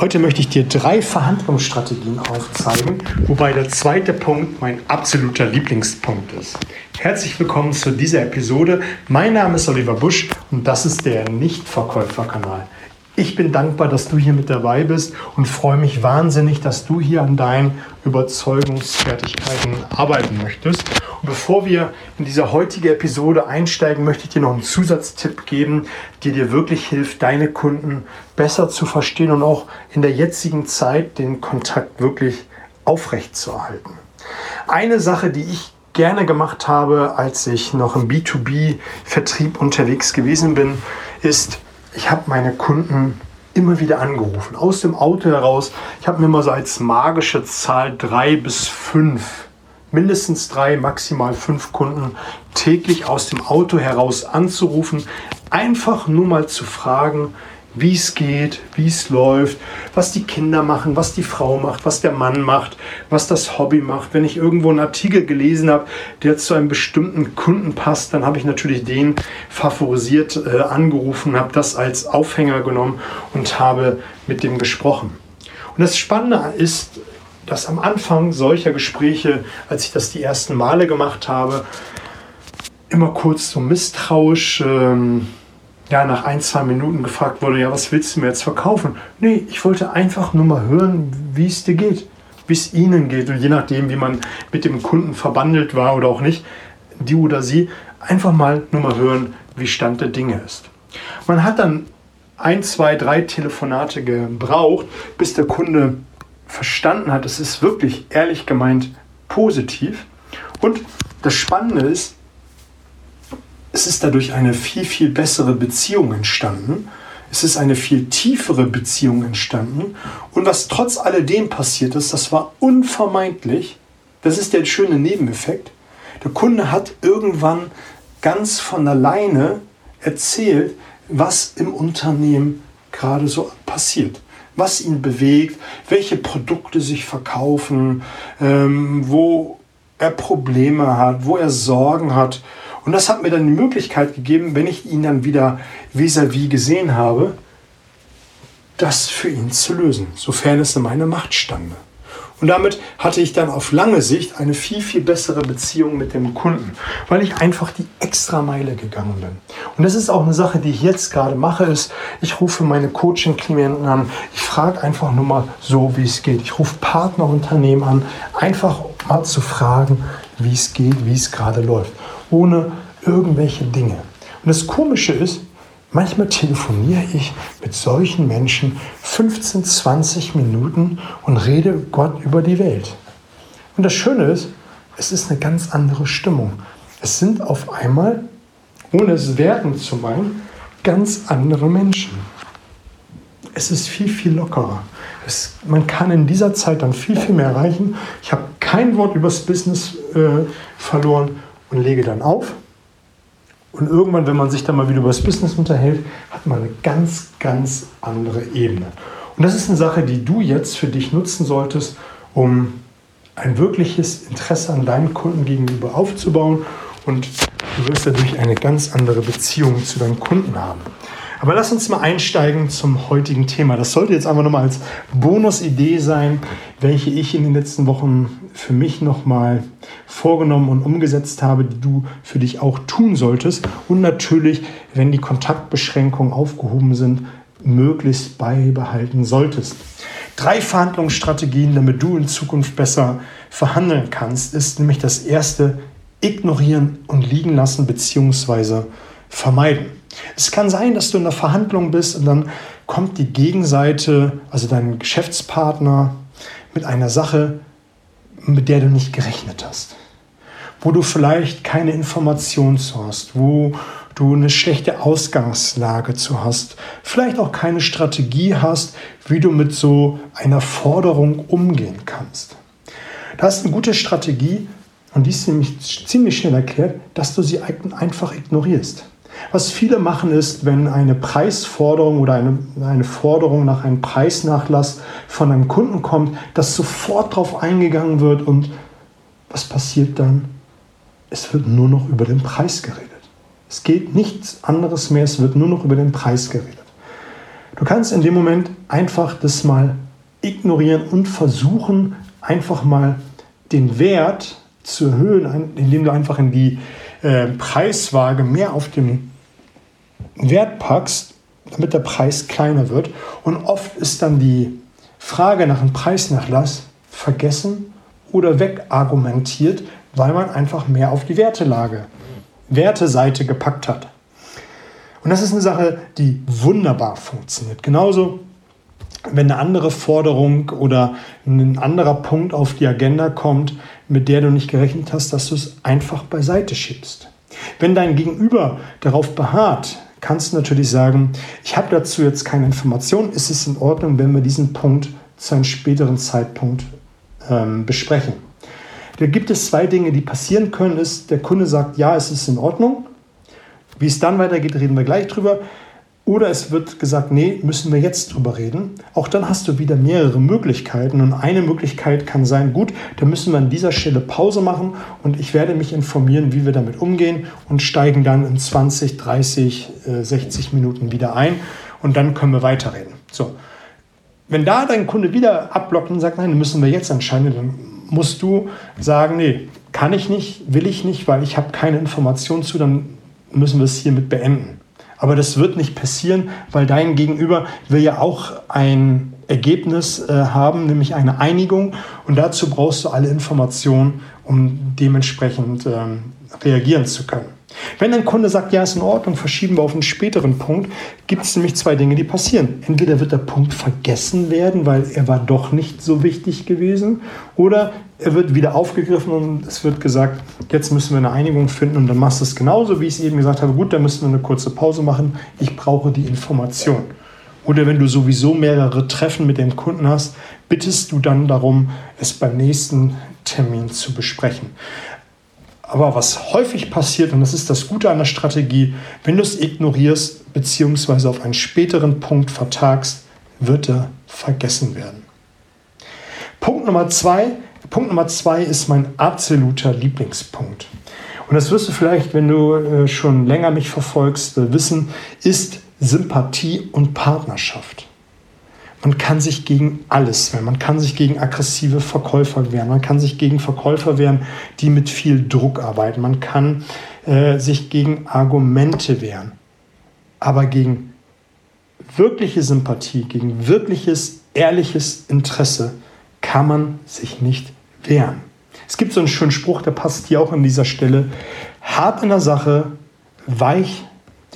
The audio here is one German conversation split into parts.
Heute möchte ich dir drei Verhandlungsstrategien aufzeigen, wobei der zweite Punkt mein absoluter Lieblingspunkt ist. Herzlich willkommen zu dieser Episode. Mein Name ist Oliver Busch und das ist der Nichtverkäuferkanal. Ich bin dankbar, dass du hier mit dabei bist und freue mich wahnsinnig, dass du hier an deinen Überzeugungsfertigkeiten arbeiten möchtest. Und bevor wir in diese heutige Episode einsteigen, möchte ich dir noch einen Zusatztipp geben, der dir wirklich hilft, deine Kunden besser zu verstehen und auch in der jetzigen Zeit den Kontakt wirklich aufrechtzuerhalten. Eine Sache, die ich gerne gemacht habe, als ich noch im B2B-Vertrieb unterwegs gewesen bin, ist, ich habe meine Kunden immer wieder angerufen, aus dem Auto heraus. Ich habe mir mal so als magische Zahl drei bis fünf, mindestens drei, maximal fünf Kunden täglich aus dem Auto heraus anzurufen, einfach nur mal zu fragen, wie es geht, wie es läuft, was die Kinder machen, was die Frau macht, was der Mann macht, was das Hobby macht. Wenn ich irgendwo einen Artikel gelesen habe, der zu einem bestimmten Kunden passt, dann habe ich natürlich den favorisiert äh, angerufen, habe das als Aufhänger genommen und habe mit dem gesprochen. Und das Spannende ist, dass am Anfang solcher Gespräche, als ich das die ersten Male gemacht habe, immer kurz so misstrauisch ähm, ja, nach ein, zwei Minuten gefragt wurde, ja, was willst du mir jetzt verkaufen? Nee, ich wollte einfach nur mal hören, wie es dir geht, wie es ihnen geht. Und je nachdem, wie man mit dem Kunden verbandelt war oder auch nicht, die oder sie, einfach mal nur mal hören, wie Stand der Dinge ist. Man hat dann ein, zwei, drei Telefonate gebraucht, bis der Kunde verstanden hat, es ist wirklich ehrlich gemeint positiv. Und das Spannende ist, es ist dadurch eine viel, viel bessere Beziehung entstanden. Es ist eine viel tiefere Beziehung entstanden. Und was trotz alledem passiert ist, das war unvermeidlich. Das ist der schöne Nebeneffekt. Der Kunde hat irgendwann ganz von alleine erzählt, was im Unternehmen gerade so passiert, was ihn bewegt, welche Produkte sich verkaufen, ähm, wo er Probleme hat, wo er Sorgen hat. Und das hat mir dann die Möglichkeit gegeben, wenn ich ihn dann wieder vis-à-vis -vis gesehen habe, das für ihn zu lösen, sofern es in meiner Macht stande. Und damit hatte ich dann auf lange Sicht eine viel, viel bessere Beziehung mit dem Kunden, weil ich einfach die extra Meile gegangen bin. Und das ist auch eine Sache, die ich jetzt gerade mache, ist, ich rufe meine Coaching-Klienten an, ich frage einfach nur mal so, wie es geht. Ich rufe Partnerunternehmen an, einfach mal zu fragen, wie es geht, wie es gerade läuft ohne irgendwelche Dinge. Und das Komische ist, manchmal telefoniere ich mit solchen Menschen 15, 20 Minuten und rede Gott über die Welt. Und das Schöne ist, es ist eine ganz andere Stimmung. Es sind auf einmal, ohne es werten zu meinen, ganz andere Menschen. Es ist viel, viel lockerer. Es, man kann in dieser Zeit dann viel, viel mehr erreichen. Ich habe kein Wort übers Business äh, verloren und lege dann auf. Und irgendwann, wenn man sich dann mal wieder über das Business unterhält, hat man eine ganz, ganz andere Ebene. Und das ist eine Sache, die du jetzt für dich nutzen solltest, um ein wirkliches Interesse an deinen Kunden gegenüber aufzubauen. Und du wirst dadurch eine ganz andere Beziehung zu deinen Kunden haben. Aber lass uns mal einsteigen zum heutigen Thema. Das sollte jetzt einfach nochmal als Bonusidee sein, welche ich in den letzten Wochen für mich nochmal vorgenommen und umgesetzt habe, die du für dich auch tun solltest. Und natürlich, wenn die Kontaktbeschränkungen aufgehoben sind, möglichst beibehalten solltest. Drei Verhandlungsstrategien, damit du in Zukunft besser verhandeln kannst, ist nämlich das erste, ignorieren und liegen lassen bzw. vermeiden. Es kann sein, dass du in einer Verhandlung bist und dann kommt die Gegenseite, also dein Geschäftspartner, mit einer Sache, mit der du nicht gerechnet hast. Wo du vielleicht keine Informationen zu hast, wo du eine schlechte Ausgangslage zu hast, vielleicht auch keine Strategie hast, wie du mit so einer Forderung umgehen kannst. Da ist eine gute Strategie, und die ist nämlich ziemlich schnell erklärt, dass du sie einfach ignorierst. Was viele machen ist, wenn eine Preisforderung oder eine, eine Forderung nach einem Preisnachlass von einem Kunden kommt, dass sofort darauf eingegangen wird und was passiert dann? Es wird nur noch über den Preis geredet. Es geht nichts anderes mehr, es wird nur noch über den Preis geredet. Du kannst in dem Moment einfach das mal ignorieren und versuchen, einfach mal den Wert zu erhöhen, indem du einfach in die äh, Preiswaage mehr auf den Wert packst, damit der Preis kleiner wird. Und oft ist dann die Frage nach einem Preisnachlass vergessen oder wegargumentiert, weil man einfach mehr auf die Wertelage, Werteseite gepackt hat. Und das ist eine Sache, die wunderbar funktioniert. Genauso, wenn eine andere Forderung oder ein anderer Punkt auf die Agenda kommt, mit der du nicht gerechnet hast, dass du es einfach beiseite schiebst. Wenn dein Gegenüber darauf beharrt, kannst du natürlich sagen, ich habe dazu jetzt keine Informationen, ist es in Ordnung, wenn wir diesen Punkt zu einem späteren Zeitpunkt ähm, besprechen. Da gibt es zwei Dinge, die passieren können. Ist, der Kunde sagt, ja, es ist in Ordnung. Wie es dann weitergeht, reden wir gleich drüber. Oder es wird gesagt, nee, müssen wir jetzt drüber reden. Auch dann hast du wieder mehrere Möglichkeiten. Und eine Möglichkeit kann sein, gut, da müssen wir an dieser Stelle Pause machen und ich werde mich informieren, wie wir damit umgehen und steigen dann in 20, 30, 60 Minuten wieder ein und dann können wir weiterreden. So. Wenn da dein Kunde wieder abblockt und sagt, nein, müssen wir jetzt entscheiden, dann musst du sagen, nee, kann ich nicht, will ich nicht, weil ich habe keine Informationen zu, dann müssen wir es hiermit beenden. Aber das wird nicht passieren, weil dein Gegenüber will ja auch ein Ergebnis äh, haben, nämlich eine Einigung. Und dazu brauchst du alle Informationen, um dementsprechend ähm, reagieren zu können. Wenn ein Kunde sagt, ja, ist in Ordnung, verschieben wir auf einen späteren Punkt, gibt es nämlich zwei Dinge, die passieren. Entweder wird der Punkt vergessen werden, weil er war doch nicht so wichtig gewesen, oder er wird wieder aufgegriffen und es wird gesagt, jetzt müssen wir eine Einigung finden und dann machst du es genauso, wie ich es eben gesagt habe. Gut, dann müssen wir eine kurze Pause machen. Ich brauche die Information. Oder wenn du sowieso mehrere Treffen mit dem Kunden hast, bittest du dann darum, es beim nächsten Termin zu besprechen. Aber was häufig passiert, und das ist das Gute an der Strategie, wenn du es ignorierst bzw. auf einen späteren Punkt vertagst, wird er vergessen werden. Punkt Nummer zwei. Punkt Nummer zwei ist mein absoluter Lieblingspunkt. Und das wirst du vielleicht, wenn du äh, schon länger mich verfolgst, äh, wissen, ist Sympathie und Partnerschaft. Man kann sich gegen alles wehren. Man kann sich gegen aggressive Verkäufer wehren. Man kann sich gegen Verkäufer wehren, die mit viel Druck arbeiten. Man kann äh, sich gegen Argumente wehren. Aber gegen wirkliche Sympathie, gegen wirkliches, ehrliches Interesse kann man sich nicht wehren. Es gibt so einen schönen Spruch, der passt hier auch an dieser Stelle. Hart in der Sache, weich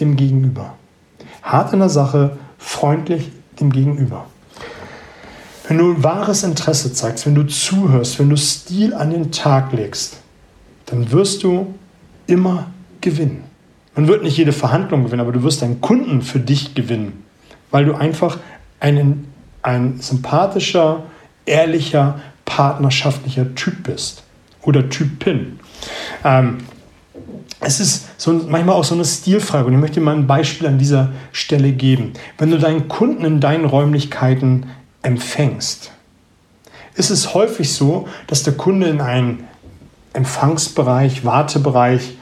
dem Gegenüber. Hart in der Sache, freundlich dem Gegenüber. Wenn du wahres Interesse zeigst, wenn du zuhörst, wenn du Stil an den Tag legst, dann wirst du immer gewinnen. Man wird nicht jede Verhandlung gewinnen, aber du wirst einen Kunden für dich gewinnen, weil du einfach ein, ein sympathischer, ehrlicher, partnerschaftlicher Typ bist oder Typin. Ähm, es ist so, manchmal auch so eine Stilfrage und ich möchte dir mal ein Beispiel an dieser Stelle geben. Wenn du deinen Kunden in deinen Räumlichkeiten empfängst, ist es häufig so, dass der Kunde in einen Empfangsbereich, Wartebereich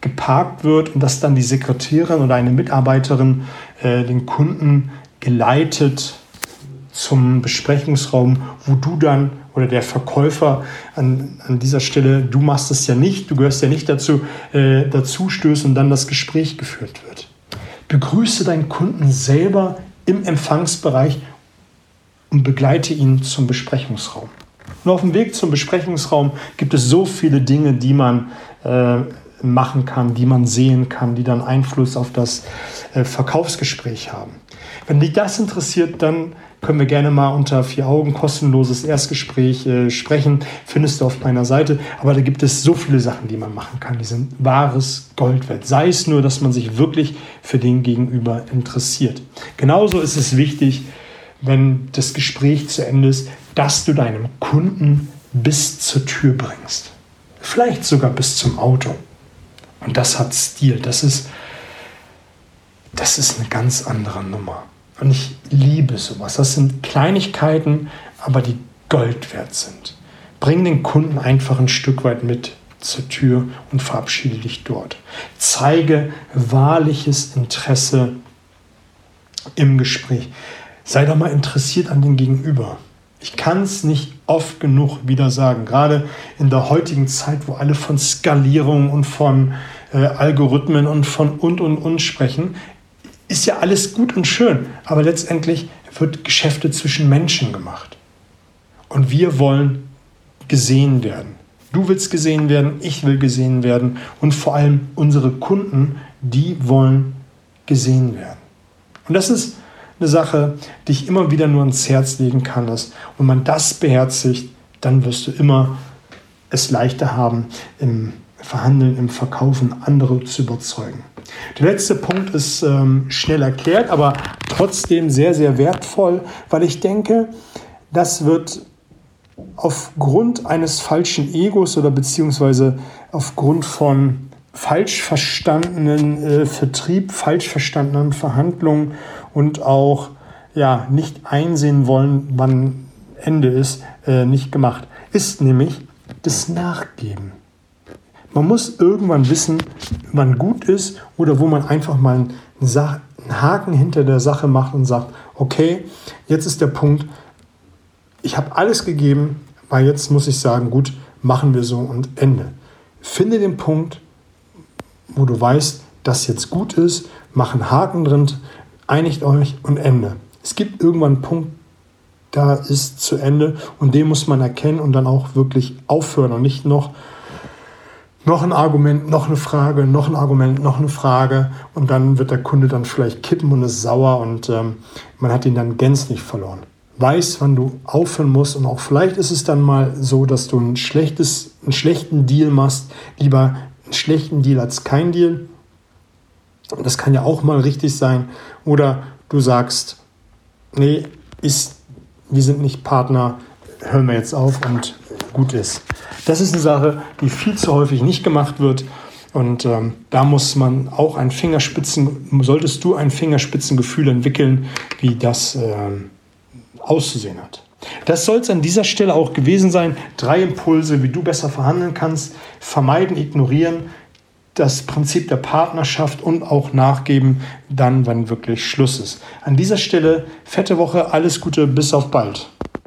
geparkt wird und dass dann die Sekretärin oder eine Mitarbeiterin äh, den Kunden geleitet zum Besprechungsraum, wo du dann oder der Verkäufer an, an dieser Stelle, du machst es ja nicht, du gehörst ja nicht dazu, äh, dazu stößt und dann das Gespräch geführt wird. Begrüße deinen Kunden selber im Empfangsbereich und begleite ihn zum Besprechungsraum. Und auf dem Weg zum Besprechungsraum gibt es so viele Dinge, die man äh, machen kann, die man sehen kann, die dann Einfluss auf das äh, Verkaufsgespräch haben. Wenn dich das interessiert, dann können wir gerne mal unter vier Augen kostenloses Erstgespräch äh, sprechen. Findest du auf meiner Seite. Aber da gibt es so viele Sachen, die man machen kann. Die sind wahres Gold wert. Sei es nur, dass man sich wirklich für den Gegenüber interessiert. Genauso ist es wichtig, wenn das Gespräch zu Ende ist, dass du deinem Kunden bis zur Tür bringst. Vielleicht sogar bis zum Auto. Und das hat Stil. Das ist, das ist eine ganz andere Nummer. Und ich liebe sowas. Das sind Kleinigkeiten, aber die Gold wert sind. Bring den Kunden einfach ein Stück weit mit zur Tür und verabschiede dich dort. Zeige wahrliches Interesse im Gespräch. Sei doch mal interessiert an den Gegenüber. Ich kann es nicht oft genug wieder sagen, gerade in der heutigen Zeit, wo alle von Skalierung und von äh, Algorithmen und von und und und sprechen, ist ja alles gut und schön, aber letztendlich wird Geschäfte zwischen Menschen gemacht. Und wir wollen gesehen werden. Du willst gesehen werden, ich will gesehen werden und vor allem unsere Kunden, die wollen gesehen werden. Und das ist eine Sache, die ich immer wieder nur ans Herz legen kann. Dass, wenn man das beherzigt, dann wirst du immer es leichter haben, im Verhandeln, im Verkaufen andere zu überzeugen. Der letzte Punkt ist ähm, schnell erklärt, aber trotzdem sehr, sehr wertvoll, weil ich denke, das wird aufgrund eines falschen Egos oder beziehungsweise aufgrund von falsch verstandenen äh, Vertrieb, falsch verstandenen Verhandlungen und auch ja, nicht einsehen wollen, wann Ende ist, äh, nicht gemacht. Ist nämlich das Nachgeben. Man muss irgendwann wissen, wann gut ist oder wo man einfach mal einen, einen Haken hinter der Sache macht und sagt, okay, jetzt ist der Punkt, ich habe alles gegeben, weil jetzt muss ich sagen, gut, machen wir so und Ende. Finde den Punkt, wo du weißt, dass jetzt gut ist, mach einen Haken drin, einigt euch und Ende. Es gibt irgendwann einen Punkt, da ist zu Ende und den muss man erkennen und dann auch wirklich aufhören und nicht noch noch ein Argument, noch eine Frage, noch ein Argument, noch eine Frage und dann wird der Kunde dann vielleicht kippen und ist sauer und ähm, man hat ihn dann gänzlich verloren. Weiß, wann du aufhören musst und auch vielleicht ist es dann mal so, dass du ein schlechtes, einen schlechten Deal machst, lieber einen schlechten Deal als kein Deal das kann ja auch mal richtig sein. Oder du sagst, nee, ist, wir sind nicht Partner, hören wir jetzt auf und gut ist. Das ist eine Sache, die viel zu häufig nicht gemacht wird. Und ähm, da muss man auch ein Fingerspitzen, solltest du ein Fingerspitzengefühl entwickeln, wie das ähm, auszusehen hat. Das soll es an dieser Stelle auch gewesen sein. Drei Impulse, wie du besser verhandeln kannst. Vermeiden, ignorieren, das Prinzip der Partnerschaft und auch nachgeben, dann, wann wirklich Schluss ist. An dieser Stelle, fette Woche, alles Gute, bis auf bald.